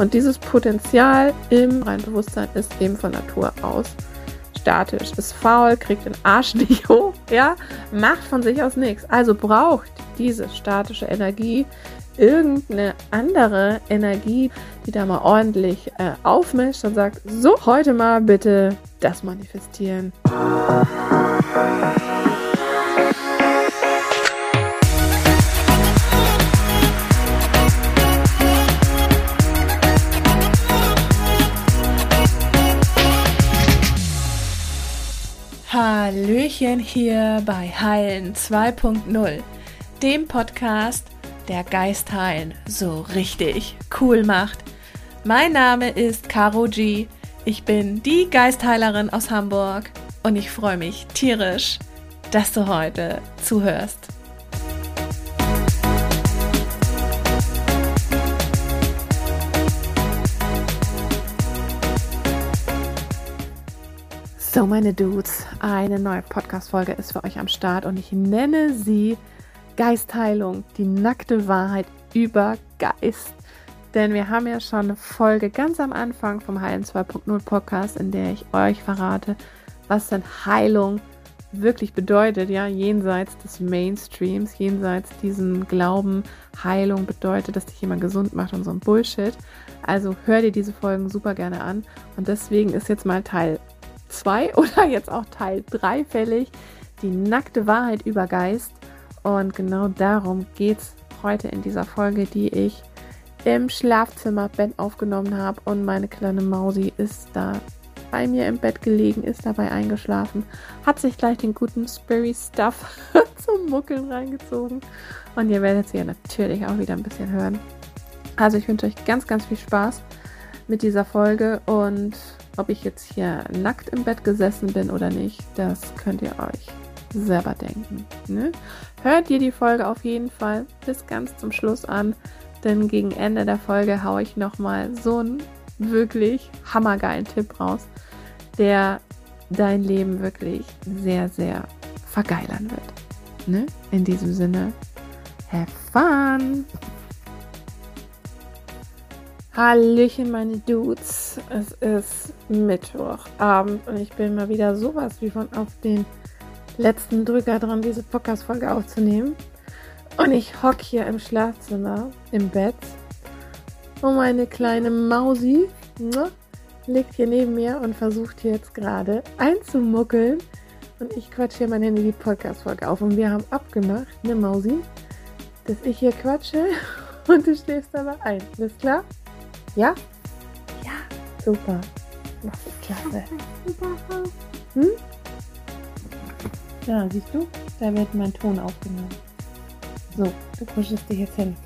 Und dieses Potenzial im reinen Bewusstsein ist eben von Natur aus statisch, ist faul, kriegt den Arsch nicht hoch, ja, macht von sich aus nichts. Also braucht diese statische Energie irgendeine andere Energie, die da mal ordentlich äh, aufmischt und sagt, so, heute mal bitte das manifestieren. Hallöchen hier bei Heilen 2.0, dem Podcast, der Geist heilen so richtig cool macht. Mein Name ist Caro G. Ich bin die Geistheilerin aus Hamburg und ich freue mich tierisch, dass du heute zuhörst. So, meine Dudes, eine neue Podcast-Folge ist für euch am Start und ich nenne sie Geistheilung, die nackte Wahrheit über Geist. Denn wir haben ja schon eine Folge ganz am Anfang vom Heilen 2.0 Podcast, in der ich euch verrate, was denn Heilung wirklich bedeutet, ja, jenseits des Mainstreams, jenseits diesem Glauben, Heilung bedeutet, dass dich jemand gesund macht und so ein Bullshit. Also hör dir diese Folgen super gerne an. Und deswegen ist jetzt mal Teil 2 oder jetzt auch Teil 3 fällig. Die nackte Wahrheit über Geist. Und genau darum geht es heute in dieser Folge, die ich im Schlafzimmerbett aufgenommen habe. Und meine kleine Mausi ist da bei mir im Bett gelegen, ist dabei eingeschlafen, hat sich gleich den guten Spirit Stuff zum Muckeln reingezogen. Und ihr werdet sie ja natürlich auch wieder ein bisschen hören. Also ich wünsche euch ganz, ganz viel Spaß mit dieser Folge und ob ich jetzt hier nackt im Bett gesessen bin oder nicht, das könnt ihr euch selber denken. Ne? Hört ihr die Folge auf jeden Fall bis ganz zum Schluss an, denn gegen Ende der Folge haue ich nochmal so einen wirklich hammergeilen Tipp raus, der dein Leben wirklich sehr, sehr vergeilern wird. Ne? In diesem Sinne, have fun! Hallöchen, meine Dudes. Es ist Mittwochabend und ich bin mal wieder sowas wie von auf den letzten Drücker dran, diese Podcast-Folge aufzunehmen. Und ich hocke hier im Schlafzimmer, im Bett. Und meine kleine Mausi ne, liegt hier neben mir und versucht hier jetzt gerade einzumuckeln. Und ich quatsche hier mein Handy die Podcast-Folge auf. Und wir haben abgemacht, ne Mausi, dass ich hier quatsche und du schläfst aber ein. Ist klar? Ja? Ja, super. Das ist klasse. Hm? Ja, siehst du? Da wird mein Ton aufgenommen. So, du kuschelst dich jetzt hin.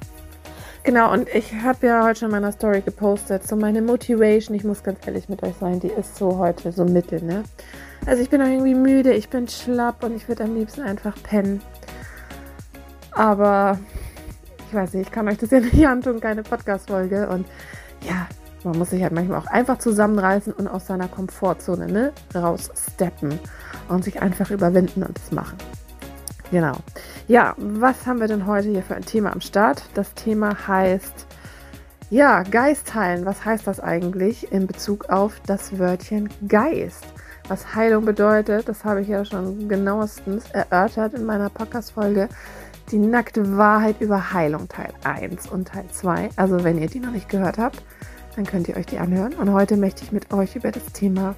Genau, und ich habe ja heute schon in meiner Story gepostet, so meine Motivation, ich muss ganz ehrlich mit euch sein, die ist so heute so mittel, ne? Also ich bin auch irgendwie müde, ich bin schlapp und ich würde am liebsten einfach pennen. Aber ich weiß nicht, ich kann euch das ja nicht antun, keine Podcast-Folge. Und ja, man muss sich halt manchmal auch einfach zusammenreißen und aus seiner Komfortzone ne, raussteppen und sich einfach überwinden und es machen. Genau. Ja, was haben wir denn heute hier für ein Thema am Start? Das Thema heißt, ja, Geist heilen. Was heißt das eigentlich in Bezug auf das Wörtchen Geist? Was Heilung bedeutet, das habe ich ja schon genauestens erörtert in meiner Podcast-Folge. Die nackte Wahrheit über Heilung Teil 1 und Teil 2. Also wenn ihr die noch nicht gehört habt, dann könnt ihr euch die anhören. Und heute möchte ich mit euch über das Thema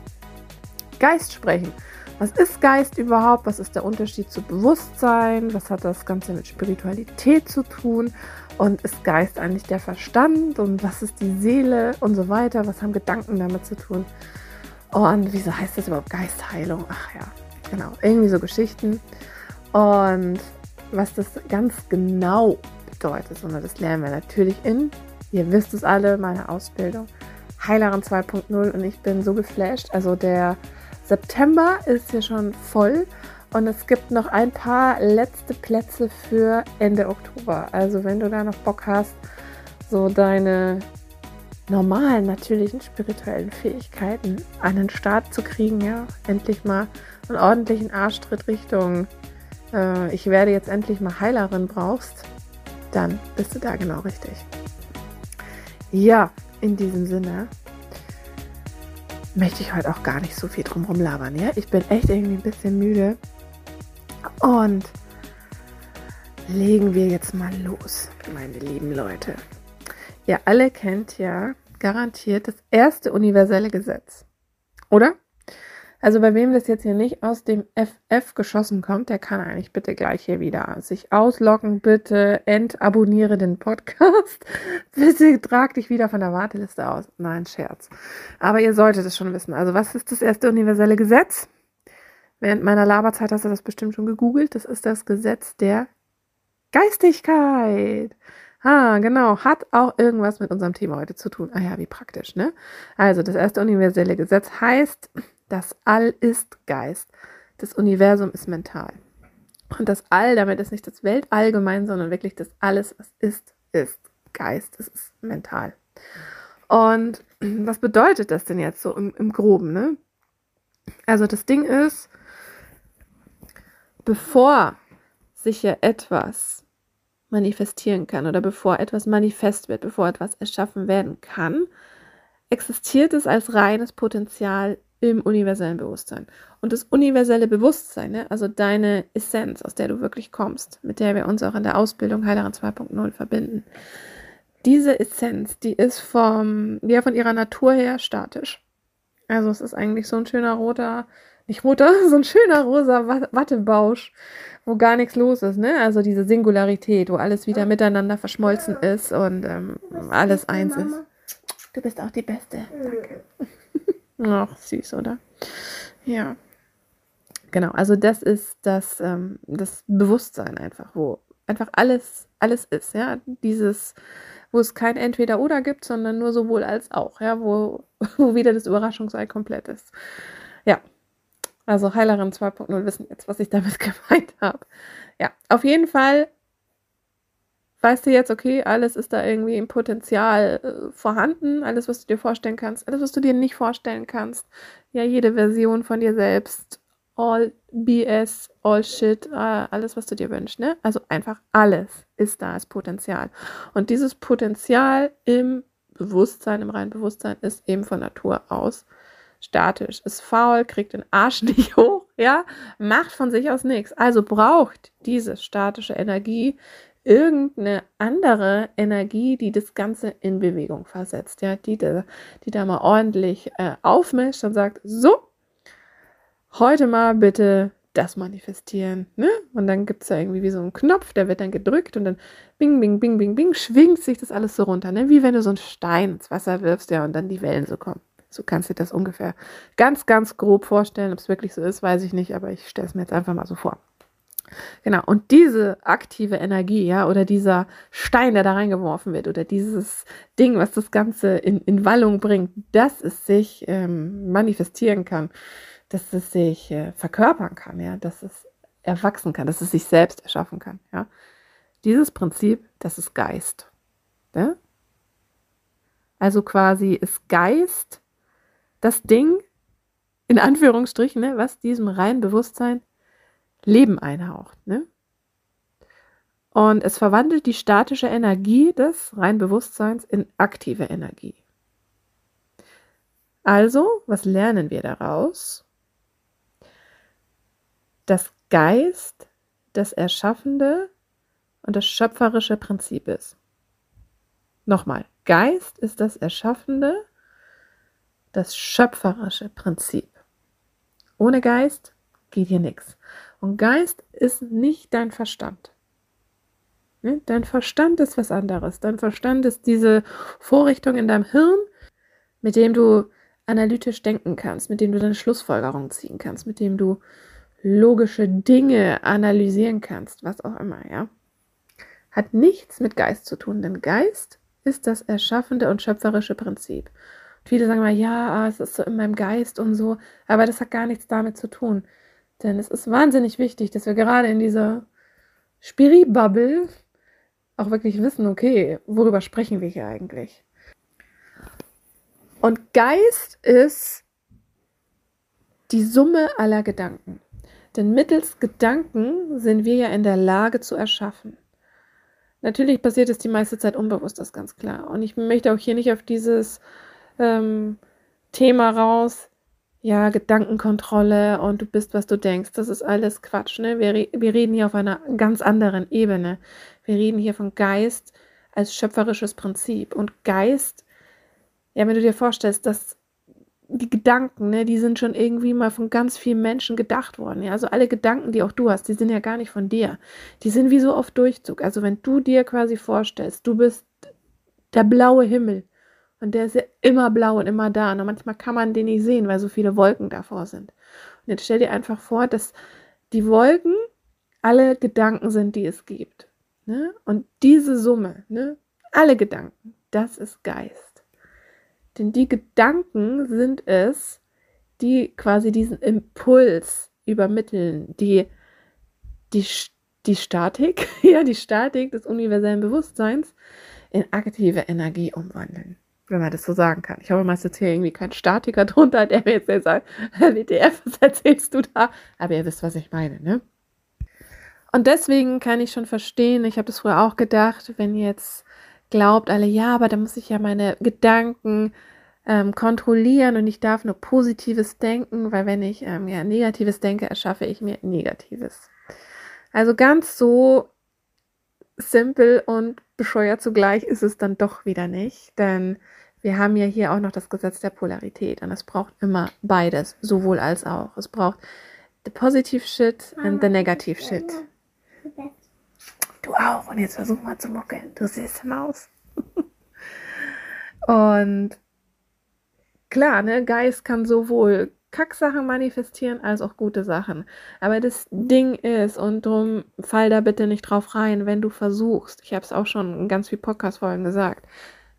Geist sprechen. Was ist Geist überhaupt? Was ist der Unterschied zu Bewusstsein? Was hat das Ganze mit Spiritualität zu tun? Und ist Geist eigentlich der Verstand? Und was ist die Seele? Und so weiter. Was haben Gedanken damit zu tun? Und wieso heißt das überhaupt Geistheilung? Ach ja, genau. Irgendwie so Geschichten. Und was das ganz genau bedeutet, sondern das lernen wir natürlich in Ihr wisst es alle, meine Ausbildung. Heilerin 2.0 und ich bin so geflasht. Also der September ist hier schon voll und es gibt noch ein paar letzte Plätze für Ende Oktober. Also wenn du da noch Bock hast, so deine normalen, natürlichen spirituellen Fähigkeiten an den Start zu kriegen, ja, endlich mal einen ordentlichen Arschtritt Richtung, äh, ich werde jetzt endlich mal Heilerin brauchst, dann bist du da genau richtig. Ja, in diesem Sinne möchte ich heute auch gar nicht so viel drumherum labern. Ja? Ich bin echt irgendwie ein bisschen müde. Und legen wir jetzt mal los, meine lieben Leute. Ihr alle kennt ja garantiert das erste universelle Gesetz. Oder? Also bei wem das jetzt hier nicht aus dem FF geschossen kommt, der kann eigentlich bitte gleich hier wieder sich ausloggen. Bitte entabonniere den Podcast. bitte trag dich wieder von der Warteliste aus. Nein, Scherz. Aber ihr solltet es schon wissen. Also was ist das erste universelle Gesetz? Während meiner Laberzeit hast du das bestimmt schon gegoogelt. Das ist das Gesetz der Geistigkeit. Ah, genau. Hat auch irgendwas mit unserem Thema heute zu tun. Ah ja, wie praktisch, ne? Also, das erste universelle Gesetz heißt, das All ist Geist. Das Universum ist mental. Und das All, damit ist nicht das Weltallgemein, sondern wirklich das alles, was ist, ist Geist. Es ist mental. Und was bedeutet das denn jetzt so im, im Groben, ne? Also das Ding ist, bevor sich ja etwas manifestieren kann oder bevor etwas manifest wird, bevor etwas erschaffen werden kann, existiert es als reines Potenzial im universellen Bewusstsein. Und das universelle Bewusstsein, ne, also deine Essenz, aus der du wirklich kommst, mit der wir uns auch in der Ausbildung Heilerin 2.0 verbinden, diese Essenz, die ist vom, ja, von ihrer Natur her statisch. Also es ist eigentlich so ein schöner roter, nicht roter, so ein schöner rosa Wattebausch, wo gar nichts los ist, ne? Also diese Singularität, wo alles wieder miteinander verschmolzen ist und ähm, alles eins ist. Du bist auch die Beste. Danke. Ach, süß, oder? Ja. Genau, also das ist das, ähm, das Bewusstsein einfach, wo einfach alles, alles ist, ja. Dieses, wo es kein Entweder-Oder gibt, sondern nur sowohl als auch, ja, wo, wo wieder das Überraschungsei komplett ist. Ja. Also Heilerin 2.0 wissen jetzt, was ich damit gemeint habe. Ja, auf jeden Fall weißt du jetzt, okay, alles ist da irgendwie im Potenzial äh, vorhanden, alles, was du dir vorstellen kannst, alles, was du dir nicht vorstellen kannst. Ja, jede Version von dir selbst, all BS, all shit, äh, alles, was du dir wünschst, ne? Also einfach alles ist da als Potenzial. Und dieses Potenzial im Bewusstsein, im reinen Bewusstsein, ist eben von Natur aus statisch, ist faul, kriegt den Arsch nicht hoch, ja, macht von sich aus nichts. Also braucht diese statische Energie irgendeine andere Energie, die das Ganze in Bewegung versetzt, ja, die, die da mal ordentlich äh, aufmischt und sagt, so, heute mal bitte das manifestieren, ne? Und dann gibt es da irgendwie wie so einen Knopf, der wird dann gedrückt und dann bing, bing, bing, bing, bing, schwingt sich das alles so runter, ne? Wie wenn du so einen Stein ins Wasser wirfst, ja, und dann die Wellen so kommen. So kannst du dir das ungefähr ganz, ganz grob vorstellen. Ob es wirklich so ist, weiß ich nicht, aber ich stelle es mir jetzt einfach mal so vor. Genau, und diese aktive Energie, ja, oder dieser Stein, der da reingeworfen wird, oder dieses Ding, was das Ganze in, in Wallung bringt, dass es sich ähm, manifestieren kann, dass es sich äh, verkörpern kann, ja, dass es erwachsen kann, dass es sich selbst erschaffen kann, ja. Dieses Prinzip, das ist Geist. Ja? Also quasi ist Geist das Ding, in Anführungsstrichen, ne, was diesem reinen Bewusstsein Leben einhaucht. Ne? Und es verwandelt die statische Energie des rein Bewusstseins in aktive Energie. Also, was lernen wir daraus? Dass Geist das erschaffende und das schöpferische Prinzip ist. Nochmal, Geist ist das erschaffende, das schöpferische Prinzip. Ohne Geist geht hier nichts. Und Geist ist nicht dein Verstand. Ne? Dein Verstand ist was anderes. Dein Verstand ist diese Vorrichtung in deinem Hirn, mit dem du analytisch denken kannst, mit dem du deine Schlussfolgerung ziehen kannst, mit dem du logische Dinge analysieren kannst, was auch immer, ja. Hat nichts mit Geist zu tun, denn Geist ist das erschaffende und schöpferische Prinzip. Und viele sagen mal, ja, es ist so in meinem Geist und so, aber das hat gar nichts damit zu tun. Denn es ist wahnsinnig wichtig, dass wir gerade in dieser Spiri-Bubble auch wirklich wissen, okay, worüber sprechen wir hier eigentlich? Und Geist ist die Summe aller Gedanken. Denn mittels Gedanken sind wir ja in der Lage zu erschaffen. Natürlich passiert es die meiste Zeit unbewusst, das ist ganz klar. Und ich möchte auch hier nicht auf dieses ähm, Thema raus, ja, Gedankenkontrolle und du bist, was du denkst. Das ist alles Quatsch. Ne? Wir, wir reden hier auf einer ganz anderen Ebene. Wir reden hier von Geist als schöpferisches Prinzip. Und Geist, ja, wenn du dir vorstellst, dass die Gedanken, ne, die sind schon irgendwie mal von ganz vielen Menschen gedacht worden. Ja? Also alle Gedanken, die auch du hast, die sind ja gar nicht von dir. Die sind wie so auf Durchzug. Also wenn du dir quasi vorstellst, du bist der blaue Himmel und der ist ja immer blau und immer da. Und manchmal kann man den nicht sehen, weil so viele Wolken davor sind. Und jetzt stell dir einfach vor, dass die Wolken alle Gedanken sind, die es gibt. Ne? Und diese Summe, ne? alle Gedanken, das ist Geist. Denn die Gedanken sind es, die quasi diesen Impuls übermitteln, die, die, die Statik, ja, die Statik des universellen Bewusstseins in aktive Energie umwandeln wenn man das so sagen kann. Ich habe meistens hier irgendwie keinen Statiker drunter, der mir jetzt sagt, WTF, was erzählst du da? Aber ihr wisst, was ich meine, ne? Und deswegen kann ich schon verstehen, ich habe das früher auch gedacht, wenn jetzt glaubt alle, ja, aber da muss ich ja meine Gedanken ähm, kontrollieren und ich darf nur Positives denken, weil wenn ich ähm, ja Negatives denke, erschaffe ich mir Negatives. Also ganz so simpel und bescheuert zugleich ist es dann doch wieder nicht, denn wir haben ja hier auch noch das Gesetz der Polarität und es braucht immer beides, sowohl als auch. Es braucht the positive shit and the negative shit. Du auch und jetzt versuch mal zu muckeln, du siehst Maus. und klar, ne, Geist kann sowohl Kacksachen manifestieren als auch gute Sachen. Aber das Ding ist, und drum fall da bitte nicht drauf rein, wenn du versuchst, ich habe es auch schon in ganz viel Podcast-Folgen gesagt,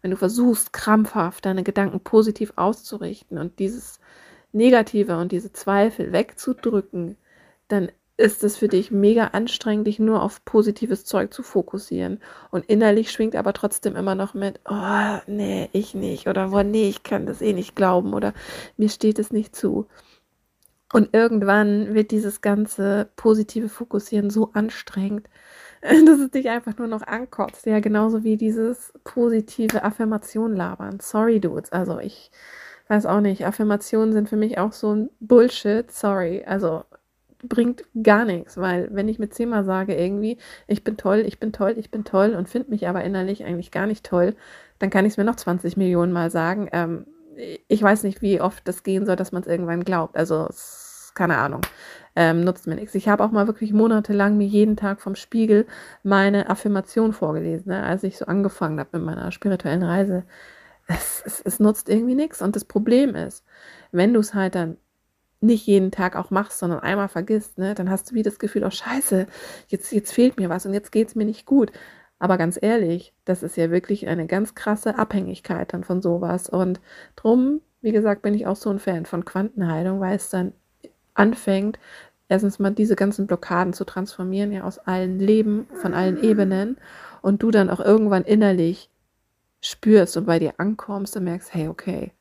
wenn du versuchst, krampfhaft deine Gedanken positiv auszurichten und dieses Negative und diese Zweifel wegzudrücken, dann ist es für dich mega anstrengend, dich nur auf positives Zeug zu fokussieren. Und innerlich schwingt aber trotzdem immer noch mit, oh, nee, ich nicht. Oder, oh, nee, ich kann das eh nicht glauben. Oder mir steht es nicht zu. Und irgendwann wird dieses ganze positive Fokussieren so anstrengend, dass es dich einfach nur noch ankotzt. Ja, genauso wie dieses positive Affirmation labern. Sorry, Dudes. Also ich weiß auch nicht. Affirmationen sind für mich auch so ein Bullshit. Sorry. Also bringt gar nichts, weil wenn ich mir zehnmal sage irgendwie, ich bin toll, ich bin toll, ich bin toll und finde mich aber innerlich eigentlich gar nicht toll, dann kann ich es mir noch 20 Millionen Mal sagen. Ähm, ich weiß nicht, wie oft das gehen soll, dass man es irgendwann glaubt. Also keine Ahnung, ähm, nutzt mir nichts. Ich habe auch mal wirklich monatelang mir jeden Tag vom Spiegel meine Affirmation vorgelesen, ne, als ich so angefangen habe mit meiner spirituellen Reise. Es, es, es nutzt irgendwie nichts. Und das Problem ist, wenn du es halt dann nicht jeden Tag auch machst, sondern einmal vergisst, ne, dann hast du wie das Gefühl, oh scheiße, jetzt, jetzt fehlt mir was und jetzt geht es mir nicht gut. Aber ganz ehrlich, das ist ja wirklich eine ganz krasse Abhängigkeit dann von sowas. Und drum, wie gesagt, bin ich auch so ein Fan von Quantenheilung, weil es dann anfängt, erstens mal diese ganzen Blockaden zu transformieren, ja aus allen Leben, von allen Ebenen und du dann auch irgendwann innerlich spürst und bei dir ankommst und merkst, hey, okay,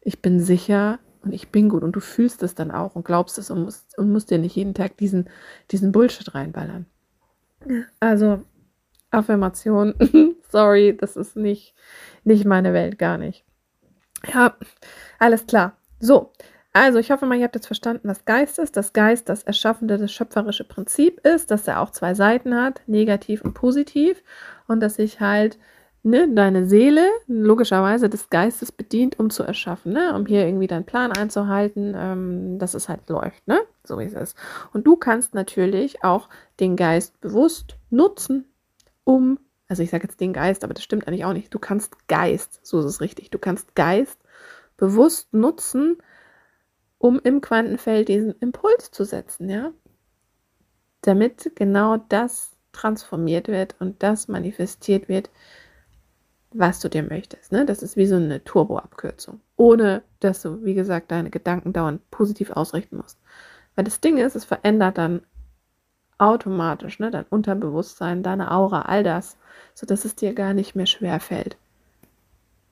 ich bin sicher, und ich bin gut und du fühlst es dann auch und glaubst es und musst, und musst dir nicht jeden Tag diesen, diesen Bullshit reinballern. Also Affirmation, sorry, das ist nicht, nicht meine Welt, gar nicht. Ja, alles klar. So, also ich hoffe mal, ihr habt jetzt verstanden, was Geist ist. Das Geist das erschaffende, das schöpferische Prinzip ist, dass er auch zwei Seiten hat, negativ und positiv und dass ich halt ne, deine Seele logischerweise des Geistes bedient, um zu erschaffen, ne, um hier irgendwie deinen Plan einzuhalten, ähm, dass es halt läuft, ne, so wie es ist. Und du kannst natürlich auch den Geist bewusst nutzen, um, also ich sage jetzt den Geist, aber das stimmt eigentlich auch nicht. Du kannst Geist, so ist es richtig, du kannst Geist bewusst nutzen, um im Quantenfeld diesen Impuls zu setzen, ja, damit genau das transformiert wird und das manifestiert wird, was du dir möchtest. Ne? Das ist wie so eine Turbo-Abkürzung. Ohne, dass du, wie gesagt, deine Gedanken dauernd positiv ausrichten musst. Weil das Ding ist, es verändert dann automatisch ne, dein Unterbewusstsein, deine Aura, all das, sodass es dir gar nicht mehr schwer fällt,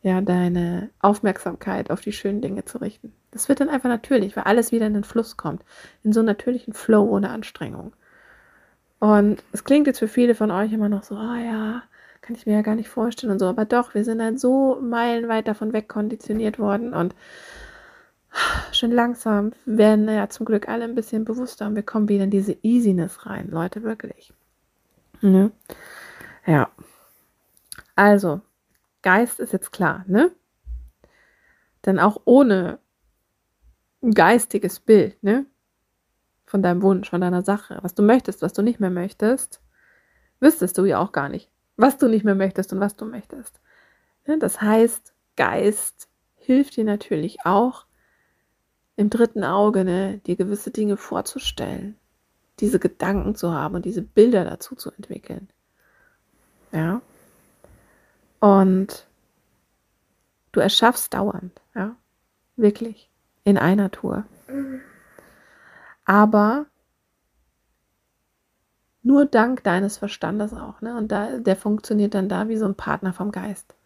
ja, deine Aufmerksamkeit auf die schönen Dinge zu richten. Das wird dann einfach natürlich, weil alles wieder in den Fluss kommt, in so einen natürlichen Flow ohne Anstrengung. Und es klingt jetzt für viele von euch immer noch so, ah oh ja, kann ich mir ja gar nicht vorstellen und so. Aber doch, wir sind halt so meilenweit davon wegkonditioniert worden und schon langsam werden ja zum Glück alle ein bisschen bewusster und wir kommen wieder in diese Easiness rein, Leute, wirklich. Ne? Ja. Also, Geist ist jetzt klar, ne? Denn auch ohne geistiges Bild, ne? Von deinem Wunsch, von deiner Sache, was du möchtest, was du nicht mehr möchtest, wüsstest du ja auch gar nicht, was du nicht mehr möchtest und was du möchtest. Ne? Das heißt, Geist hilft dir natürlich auch, im dritten Auge, ne, dir gewisse Dinge vorzustellen, diese Gedanken zu haben und diese Bilder dazu zu entwickeln. Ja. Und du erschaffst dauernd, ja. Wirklich. In einer Tour. Aber nur dank deines Verstandes auch, ne? Und da, der funktioniert dann da wie so ein Partner vom Geist.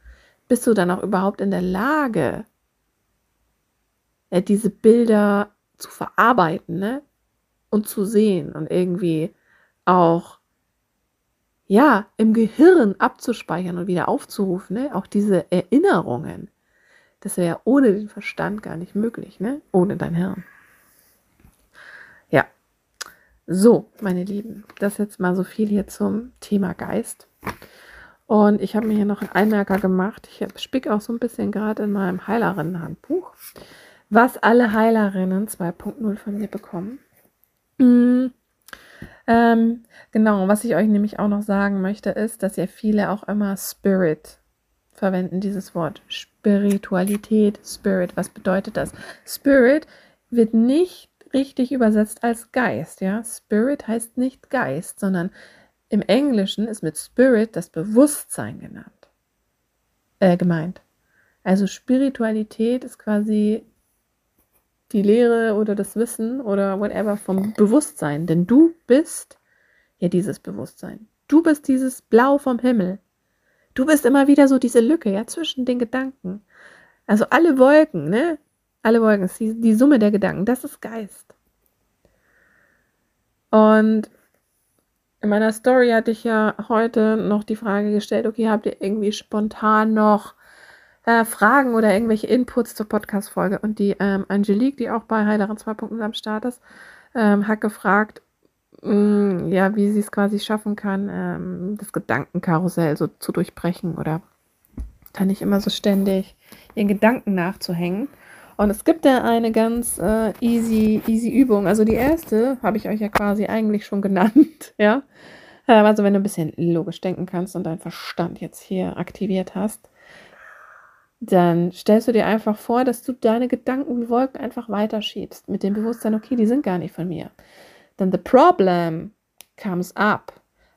Bist du dann auch überhaupt in der Lage, äh, diese Bilder zu verarbeiten, ne? Und zu sehen und irgendwie auch ja, im Gehirn abzuspeichern und wieder aufzurufen, ne? Auch diese Erinnerungen. Das wäre ohne den Verstand gar nicht möglich, ne? Ohne dein Hirn. So, meine Lieben, das jetzt mal so viel hier zum Thema Geist. Und ich habe mir hier noch einen Einmerker gemacht. Ich spick auch so ein bisschen gerade in meinem Heilerinnenhandbuch, was alle Heilerinnen 2.0 von mir bekommen. Mhm. Ähm, genau, was ich euch nämlich auch noch sagen möchte, ist, dass ja viele auch immer Spirit verwenden, dieses Wort. Spiritualität, Spirit. Was bedeutet das? Spirit wird nicht richtig übersetzt als Geist, ja. Spirit heißt nicht Geist, sondern im Englischen ist mit Spirit das Bewusstsein genannt, äh, gemeint. Also Spiritualität ist quasi die Lehre oder das Wissen oder whatever vom Bewusstsein. Denn du bist ja dieses Bewusstsein. Du bist dieses Blau vom Himmel. Du bist immer wieder so diese Lücke, ja, zwischen den Gedanken. Also alle Wolken, ne? Alle Wolken, die, die Summe der Gedanken, das ist Geist. Und in meiner Story hatte ich ja heute noch die Frage gestellt, okay, habt ihr irgendwie spontan noch äh, Fragen oder irgendwelche Inputs zur Podcast-Folge? Und die ähm, Angelique, die auch bei Heileren 2.0 am Start ist, ähm, hat gefragt, Mm, ja, wie sie es quasi schaffen kann, ähm, das Gedankenkarussell so zu durchbrechen oder kann ich immer so ständig ihren Gedanken nachzuhängen. Und es gibt da eine ganz äh, easy, easy Übung. Also die erste habe ich euch ja quasi eigentlich schon genannt, ja. Ähm, also wenn du ein bisschen logisch denken kannst und deinen Verstand jetzt hier aktiviert hast, dann stellst du dir einfach vor, dass du deine Gedanken wie Wolken einfach weiterschiebst mit dem Bewusstsein, okay, die sind gar nicht von mir. Then the problem comes up.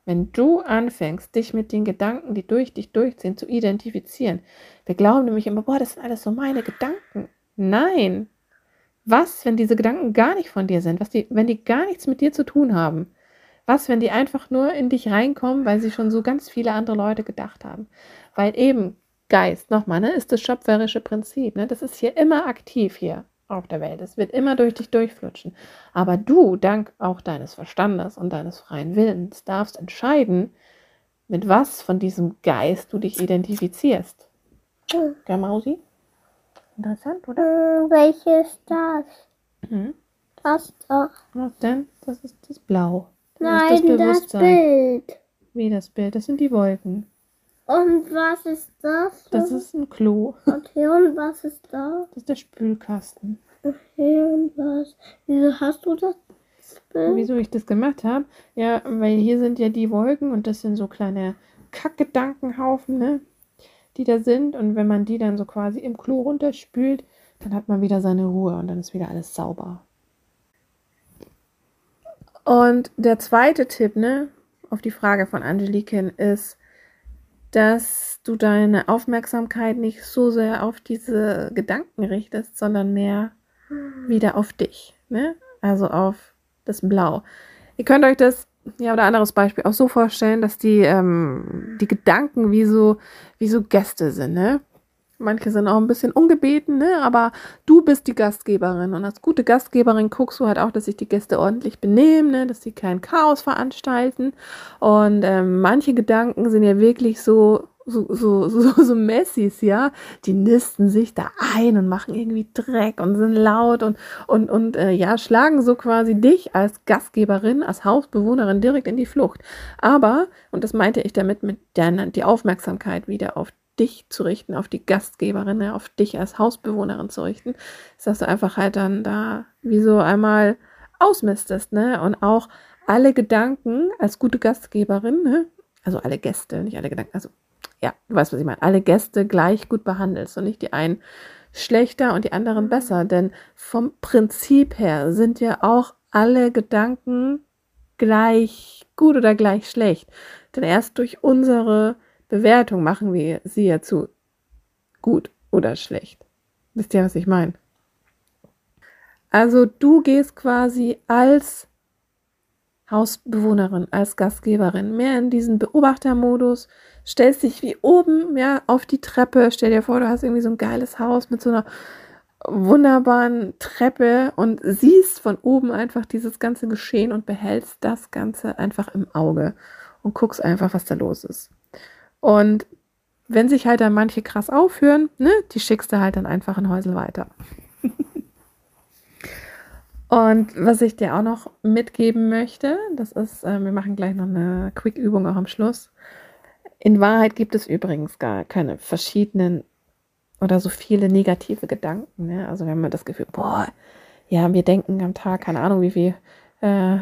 Wenn du anfängst, dich mit den Gedanken, die durch dich durchziehen, zu identifizieren. Wir glauben nämlich immer, boah, das sind alles so meine Gedanken. Nein. Was, wenn diese Gedanken gar nicht von dir sind? Was die, wenn die gar nichts mit dir zu tun haben? Was, wenn die einfach nur in dich reinkommen, weil sie schon so ganz viele andere Leute gedacht haben? Weil eben Geist, nochmal, ne, ist das schöpferische Prinzip. Ne? Das ist hier immer aktiv hier auf der Welt. Es wird immer durch dich durchflutschen. Aber du, dank auch deines Verstandes und deines freien Willens, darfst entscheiden, mit was von diesem Geist du dich identifizierst. Ja, Mausi? Interessant, oder? Hm, welches das? Hm? Das doch. Was denn? Das ist das Blau. Das Nein, ist das, Bewusstsein. das Bild. Wie das Bild? Das sind die Wolken. Und was ist das? Das ist ein Klo. Okay, und was ist da? Das ist der Spülkasten. Okay, und was? Wieso hast du das? Bild? Wieso ich das gemacht habe? Ja, weil hier sind ja die Wolken und das sind so kleine Kackgedankenhaufen, ne? Die da sind. Und wenn man die dann so quasi im Klo runterspült, dann hat man wieder seine Ruhe und dann ist wieder alles sauber. Und der zweite Tipp, ne, auf die Frage von Angeliken ist, dass du deine Aufmerksamkeit nicht so sehr auf diese Gedanken richtest, sondern mehr wieder auf dich. Ne? Also auf das Blau. Ihr könnt euch das, ja, oder anderes Beispiel auch so vorstellen, dass die, ähm, die Gedanken wie so, wie so Gäste sind, ne? Manche sind auch ein bisschen ungebeten, ne? aber du bist die Gastgeberin. Und als gute Gastgeberin guckst du halt auch, dass sich die Gäste ordentlich benehmen, ne? dass sie kein Chaos veranstalten. Und ähm, manche Gedanken sind ja wirklich so, so, so, so, so Messis, ja. Die nisten sich da ein und machen irgendwie Dreck und sind laut und, und, und äh, ja, schlagen so quasi dich als Gastgeberin, als Hausbewohnerin direkt in die Flucht. Aber, und das meinte ich damit, mit der, die Aufmerksamkeit wieder auf dich zu richten, auf die Gastgeberin, ne, auf dich als Hausbewohnerin zu richten, ist, dass du einfach halt dann da wie so einmal ausmistest, ne? Und auch alle Gedanken als gute Gastgeberin, ne? Also alle Gäste, nicht alle Gedanken, also ja, du weißt, was ich meine, alle Gäste gleich gut behandelst und nicht die einen schlechter und die anderen besser. Denn vom Prinzip her sind ja auch alle Gedanken gleich gut oder gleich schlecht. Denn erst durch unsere Bewertung machen wir sie ja zu gut oder schlecht. Wisst ihr, was ich meine? Also du gehst quasi als Hausbewohnerin, als Gastgeberin mehr in diesen Beobachtermodus, stellst dich wie oben ja auf die Treppe, stell dir vor, du hast irgendwie so ein geiles Haus mit so einer wunderbaren Treppe und siehst von oben einfach dieses ganze Geschehen und behältst das Ganze einfach im Auge und guckst einfach, was da los ist. Und wenn sich halt dann manche krass aufhören, ne, die schickst du halt dann einfach in Häusel weiter. Und was ich dir auch noch mitgeben möchte, das ist, äh, wir machen gleich noch eine Quick-Übung auch am Schluss. In Wahrheit gibt es übrigens gar keine verschiedenen oder so viele negative Gedanken. Ne? Also wenn man das Gefühl, boah, ja, wir denken am Tag, keine Ahnung, wie viel, äh,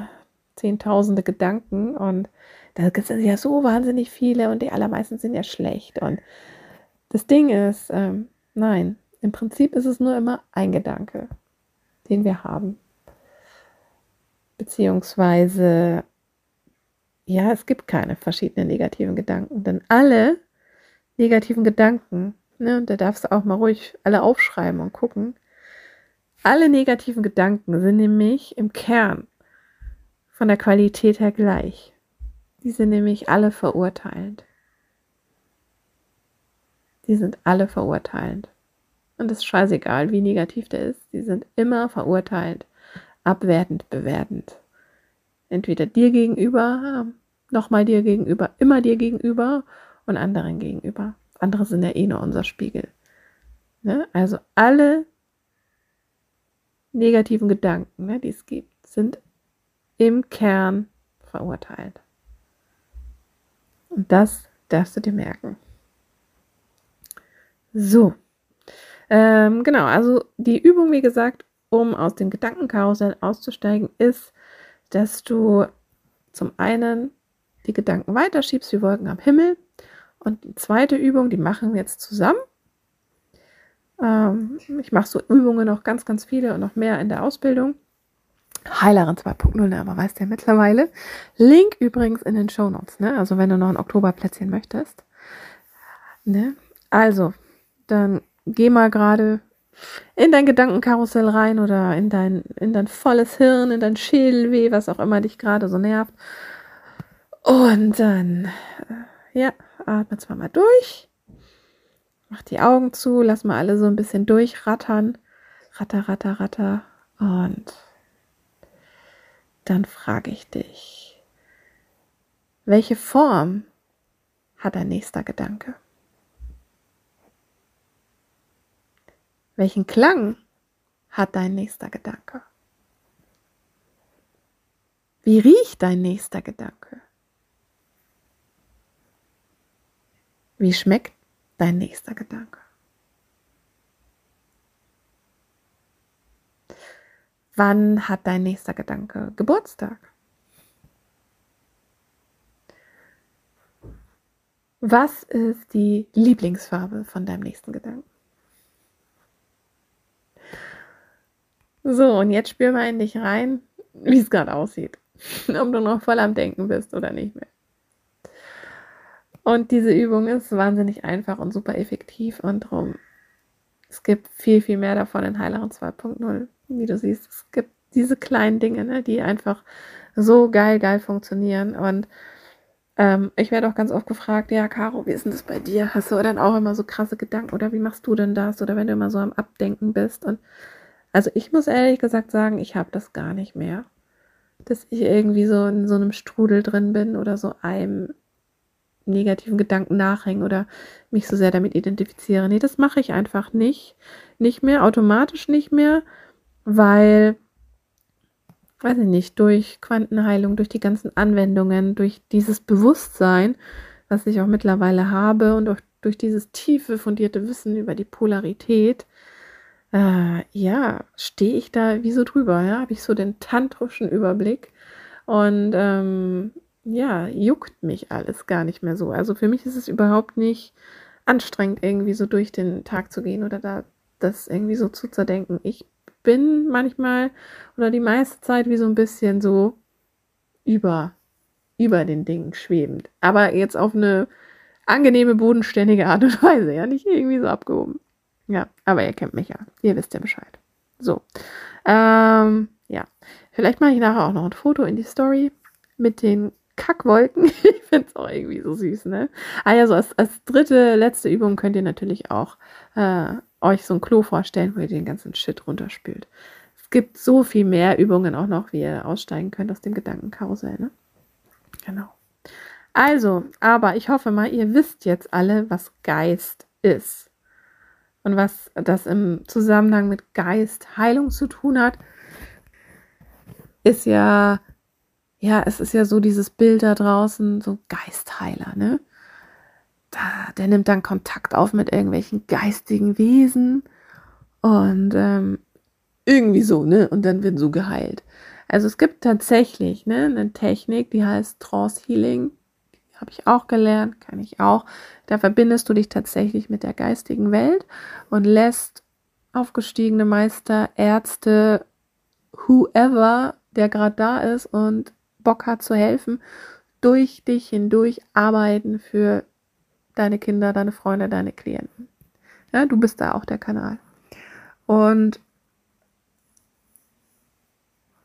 zehntausende Gedanken und da gibt es ja so wahnsinnig viele und die allermeisten sind ja schlecht. Und das Ding ist, ähm, nein, im Prinzip ist es nur immer ein Gedanke, den wir haben. Beziehungsweise, ja, es gibt keine verschiedenen negativen Gedanken, denn alle negativen Gedanken, ne, und da darfst du auch mal ruhig alle aufschreiben und gucken, alle negativen Gedanken sind nämlich im Kern von der Qualität her gleich. Die sind nämlich alle verurteilend. Die sind alle verurteilend. Und es ist scheißegal, wie negativ der ist. Die sind immer verurteilend, abwertend, bewertend. Entweder dir gegenüber, nochmal dir gegenüber, immer dir gegenüber und anderen gegenüber. Andere sind ja eh nur unser Spiegel. Ne? Also alle negativen Gedanken, ne, die es gibt, sind im Kern verurteilt. Und das darfst du dir merken. So. Ähm, genau, also die Übung, wie gesagt, um aus dem Gedankenkarussell auszusteigen, ist, dass du zum einen die Gedanken weiterschiebst wie Wolken am Himmel. Und die zweite Übung, die machen wir jetzt zusammen. Ähm, ich mache so Übungen noch ganz, ganz viele und noch mehr in der Ausbildung. Heilerin 2.0, aber weißt du ja mittlerweile. Link übrigens in den Show Notes, ne? Also wenn du noch ein Oktoberplätzchen möchtest. Ne? Also, dann geh mal gerade in dein Gedankenkarussell rein oder in dein, in dein volles Hirn, in dein Schädelweh, was auch immer dich gerade so nervt. Und dann, äh, ja, atme zweimal durch. Mach die Augen zu, lass mal alle so ein bisschen durchrattern. Ratter, ratter, ratter. Und dann frage ich dich, welche Form hat dein nächster Gedanke? Welchen Klang hat dein nächster Gedanke? Wie riecht dein nächster Gedanke? Wie schmeckt dein nächster Gedanke? Wann hat dein nächster Gedanke Geburtstag? Was ist die Lieblingsfarbe von deinem nächsten Gedanken? So, und jetzt spür mal in dich rein, wie es gerade aussieht. Ob du noch voll am Denken bist oder nicht mehr. Und diese Übung ist wahnsinnig einfach und super effektiv und drum. Es gibt viel, viel mehr davon in Heileren 2.0 wie du siehst, es gibt diese kleinen Dinge, ne, die einfach so geil, geil funktionieren. Und Ähm, ich werde auch ganz oft gefragt, ja, Caro, wie ist denn das bei dir? Hast du dann auch immer so krasse Gedanken oder wie machst du denn das? Oder wenn du immer so am Abdenken bist. Und also ich muss ehrlich gesagt sagen, ich habe das gar nicht mehr. Dass ich irgendwie so in so einem Strudel drin bin oder so einem negativen Gedanken nachhängen oder mich so sehr damit identifiziere. Nee, das mache ich einfach nicht. Nicht mehr, automatisch nicht mehr, weil weiß ich nicht, durch Quantenheilung, durch die ganzen Anwendungen, durch dieses Bewusstsein, was ich auch mittlerweile habe und auch durch dieses tiefe, fundierte Wissen über die Polarität, äh, ja, stehe ich da wie so drüber, ja, habe ich so den tantrischen Überblick und ähm, ja, juckt mich alles gar nicht mehr so. Also für mich ist es überhaupt nicht anstrengend, irgendwie so durch den Tag zu gehen oder da das irgendwie so zu zerdenken. Ich bin manchmal oder die meiste Zeit wie so ein bisschen so über, über den Dingen schwebend. Aber jetzt auf eine angenehme, bodenständige Art und Weise, ja, nicht irgendwie so abgehoben. Ja, aber ihr kennt mich ja. Ihr wisst ja Bescheid. So. Ähm, ja. Vielleicht mache ich nachher auch noch ein Foto in die Story mit den Kackwolken. ich finde es auch irgendwie so süß, ne? Ah ja, so als, als dritte, letzte Übung könnt ihr natürlich auch äh, euch so ein Klo vorstellen, wo ihr den ganzen Shit runterspült. Es gibt so viel mehr Übungen auch noch, wie ihr aussteigen könnt aus dem Gedankenkarussell. Ne? Genau. Also, aber ich hoffe mal, ihr wisst jetzt alle, was Geist ist. Und was das im Zusammenhang mit Geist Heilung zu tun hat, ist ja, ja, es ist ja so dieses Bild da draußen, so Geistheiler, ne? da, der nimmt dann Kontakt auf mit irgendwelchen geistigen Wesen und ähm, irgendwie so, ne? Und dann wird so geheilt. Also es gibt tatsächlich ne, eine Technik, die heißt Trance Healing. Habe ich auch gelernt, kann ich auch. Da verbindest du dich tatsächlich mit der geistigen Welt und lässt aufgestiegene Meister, Ärzte, whoever, der gerade da ist und Bock hat zu helfen, durch dich hindurch arbeiten für deine Kinder, deine Freunde, deine Klienten. Ja, du bist da auch der Kanal. Und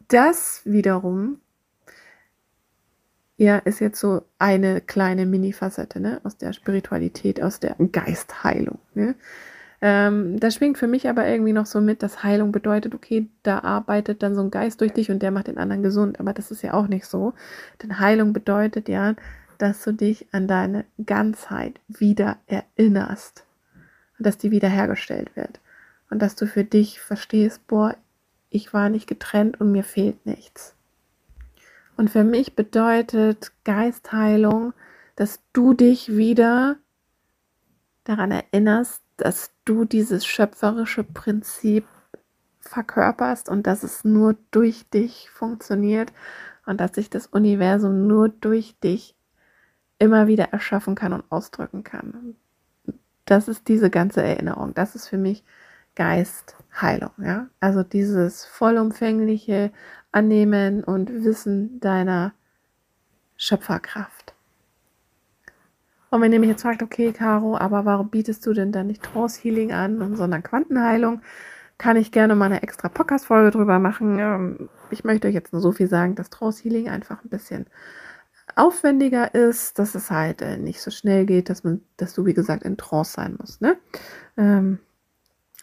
das wiederum, ja, ist jetzt so eine kleine Mini-Facette, ne, aus der Spiritualität, aus der Geistheilung, ne. Ähm, das schwingt für mich aber irgendwie noch so mit, dass Heilung bedeutet, okay, da arbeitet dann so ein Geist durch dich und der macht den anderen gesund. Aber das ist ja auch nicht so. Denn Heilung bedeutet ja, dass du dich an deine Ganzheit wieder erinnerst und dass die wiederhergestellt wird und dass du für dich verstehst, boah, ich war nicht getrennt und mir fehlt nichts. Und für mich bedeutet Geistheilung, dass du dich wieder daran erinnerst, dass du dieses schöpferische Prinzip verkörperst und dass es nur durch dich funktioniert und dass sich das Universum nur durch dich immer wieder erschaffen kann und ausdrücken kann. Das ist diese ganze Erinnerung. Das ist für mich Geistheilung. Ja? Also dieses vollumfängliche Annehmen und Wissen deiner Schöpferkraft. Und wenn ihr mich jetzt fragt, okay, Caro, aber warum bietest du denn dann nicht Trance Healing an, sondern Quantenheilung? Kann ich gerne mal eine extra Podcast-Folge drüber machen. Ähm, ich möchte euch jetzt nur so viel sagen, dass Trance Healing einfach ein bisschen aufwendiger ist, dass es halt äh, nicht so schnell geht, dass man, dass du wie gesagt in Trance sein musst, ne? Ähm,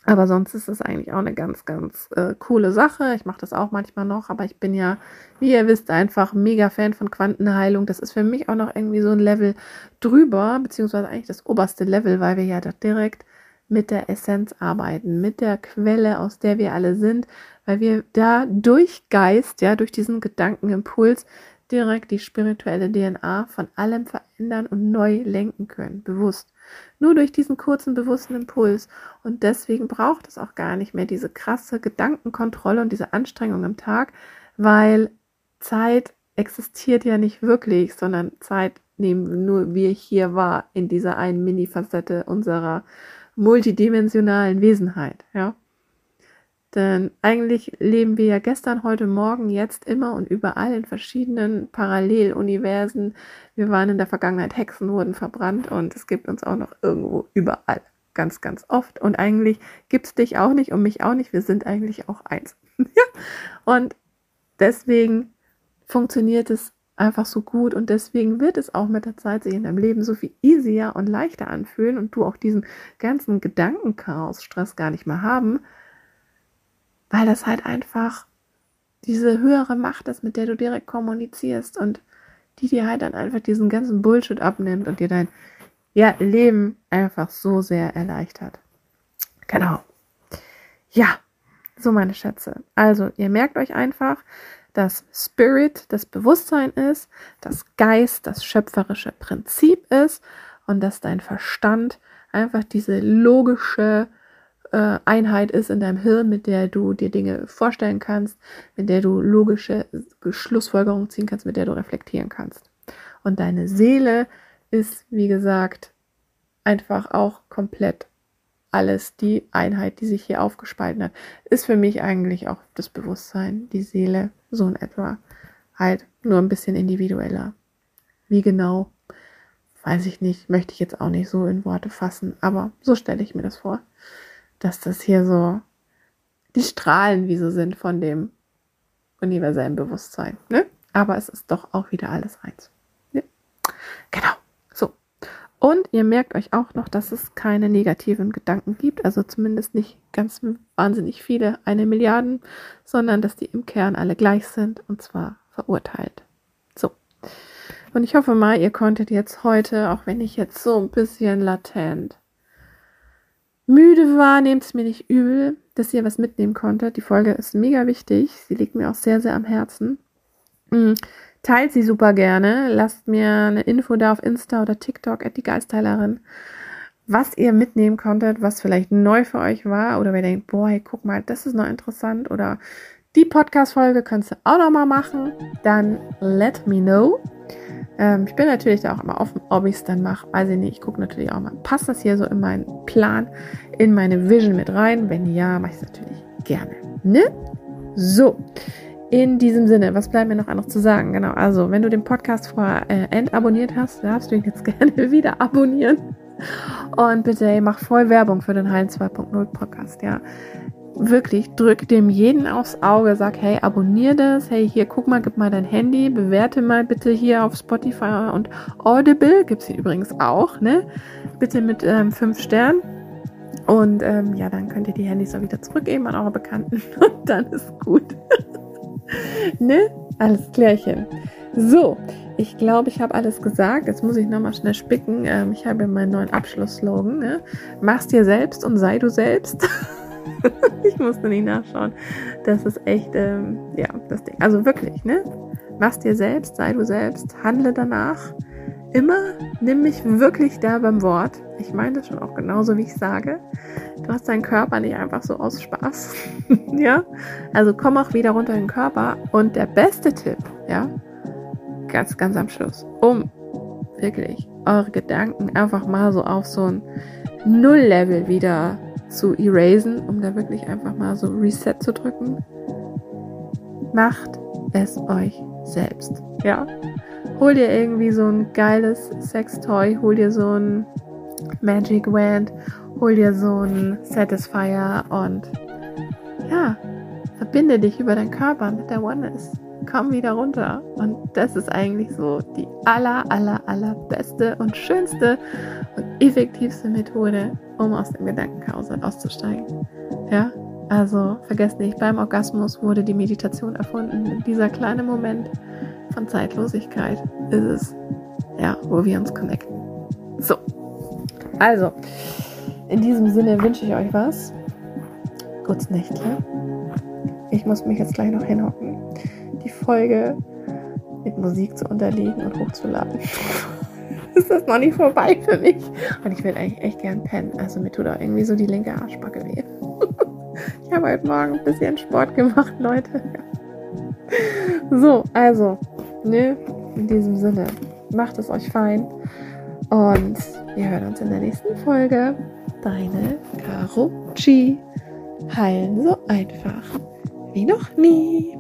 aber sonst ist es eigentlich auch eine ganz, ganz äh, coole Sache. Ich mache das auch manchmal noch, aber ich bin ja, wie ihr wisst, einfach mega Fan von Quantenheilung. Das ist für mich auch noch irgendwie so ein Level drüber, beziehungsweise eigentlich das oberste Level, weil wir ja da direkt mit der Essenz arbeiten, mit der Quelle, aus der wir alle sind, weil wir da durch Geist, ja, durch diesen Gedankenimpuls direkt die spirituelle DNA von allem verändern und neu lenken können, bewusst. Nur durch diesen kurzen bewussten Impuls. Und deswegen braucht es auch gar nicht mehr diese krasse Gedankenkontrolle und diese Anstrengung im Tag, weil Zeit existiert ja nicht wirklich, sondern Zeit nehmen nur wir hier wahr in dieser einen Mini-Facette unserer multidimensionalen Wesenheit, ja. Denn eigentlich leben wir ja gestern, heute, morgen, jetzt immer und überall in verschiedenen Paralleluniversen. Wir waren in der Vergangenheit Hexen, wurden verbrannt und es gibt uns auch noch irgendwo überall. Ganz, ganz oft. Und eigentlich gibt es dich auch nicht und mich auch nicht. Wir sind eigentlich auch eins. und deswegen funktioniert es einfach so gut und deswegen wird es auch mit der Zeit sich in deinem Leben so viel easier und leichter anfühlen und du auch diesen ganzen Gedankenchaos, Stress gar nicht mehr haben, weil das halt einfach diese höhere Macht ist, mit der du direkt kommunizierst und die dir halt dann einfach diesen ganzen Bullshit abnimmt und dir dein ja, Leben einfach so sehr erleichtert. Genau. Ja, so meine Schätze. Also, ihr merkt euch einfach, dass Spirit das Bewusstsein ist, dass Geist das schöpferische Prinzip ist und dass dein Verstand einfach diese logische äh, Einheit ist in deinem Hirn, mit der du dir Dinge vorstellen kannst, mit der du logische Schlussfolgerungen ziehen kannst, mit der du reflektieren kannst. Und deine Seele ist, wie gesagt, einfach auch komplett alles die Einheit, die sich hier aufgespalten hat, ist für mich eigentlich auch das Bewusstsein, die Seele, so in etwa. Halt nur ein bisschen individueller. Wie genau, weiß ich nicht, möchte ich jetzt auch nicht so in Worte fassen, aber so stelle ich mir das vor, dass das hier so die Strahlen wie so sind von dem universellen Bewusstsein. Ne? Aber es ist doch auch wieder alles eins. Ne? Genau. Und ihr merkt euch auch noch, dass es keine negativen Gedanken gibt, also zumindest nicht ganz wahnsinnig viele, eine Milliarden, sondern dass die im Kern alle gleich sind und zwar verurteilt. So. Und ich hoffe mal, ihr konntet jetzt heute, auch wenn ich jetzt so ein bisschen latent müde war, nehmt es mir nicht übel, dass ihr was mitnehmen konntet. Die Folge ist mega wichtig. Sie liegt mir auch sehr, sehr am Herzen. Mm. Teilt sie super gerne. Lasst mir eine Info da auf Insta oder TikTok, at die Geistheilerin, was ihr mitnehmen konntet, was vielleicht neu für euch war oder wer denkt, boah, hey, guck mal, das ist noch interessant oder die Podcast-Folge könntest du auch noch mal machen, dann let me know. Ähm, ich bin natürlich da auch immer offen, ob ich es dann mache. Weiß ich nicht. Ich gucke natürlich auch mal, passt das hier so in meinen Plan, in meine Vision mit rein? Wenn ja, mache ich es natürlich gerne. Ne? So. In diesem Sinne, was bleibt mir noch anderes zu sagen? Genau, also wenn du den Podcast vorher äh, entabonniert hast, darfst du ihn jetzt gerne wieder abonnieren. Und bitte, ey, mach voll Werbung für den Heilen 2.0 Podcast, ja. Wirklich, drück dem jeden aufs Auge, sag, hey, abonnier das, hey, hier, guck mal, gib mal dein Handy, bewerte mal bitte hier auf Spotify und Audible, gibt's hier übrigens auch, ne? Bitte mit ähm, fünf Sternen. Und ähm, ja, dann könnt ihr die Handys auch wieder zurückgeben an eure Bekannten und dann ist gut. ne? Alles klärchen. So, ich glaube, ich habe alles gesagt. Jetzt muss ich nochmal schnell spicken. Ähm, ich habe meinen neuen Abschlussslogan. Ne? Mach's dir selbst und sei du selbst. ich musste nicht nachschauen. Das ist echt, ähm, ja, das Ding. Also wirklich, ne? Mach's dir selbst, sei du selbst, handle danach. Immer nimm mich wirklich da beim Wort. Ich meine das schon auch genauso, wie ich sage. Du hast deinen Körper nicht einfach so aus Spaß. ja? Also komm auch wieder runter in den Körper. Und der beste Tipp, ja, ganz, ganz am Schluss, um wirklich eure Gedanken einfach mal so auf so ein Null-Level wieder zu erasen, um da wirklich einfach mal so Reset zu drücken. Macht es euch selbst. Ja. Hol dir irgendwie so ein geiles Sextoy, hol dir so ein Magic Wand, hol dir so ein Satisfier und ja, verbinde dich über deinen Körper mit der Oneness. Komm wieder runter. Und das ist eigentlich so die aller, aller, aller beste und schönste und effektivste Methode, um aus dem Gedankenchaos auszusteigen. Ja, also vergesst nicht, beim Orgasmus wurde die Meditation erfunden. Dieser kleine Moment von Zeitlosigkeit ist es, ja, wo wir uns connecten. So, also, in diesem Sinne wünsche ich euch was. Gutes Nächtle. Ich muss mich jetzt gleich noch hinhocken, die Folge mit Musik zu unterlegen und hochzuladen. Ist das noch nicht vorbei für mich. Und ich will eigentlich echt gern pennen. Also mir tut auch irgendwie so die linke Arschbacke weh. ich habe heute Morgen ein bisschen Sport gemacht, Leute. so, also, ne, in diesem Sinne, macht es euch fein. Und wir hören uns in der nächsten Folge. Deine Caro G. Heilen so einfach wie noch nie.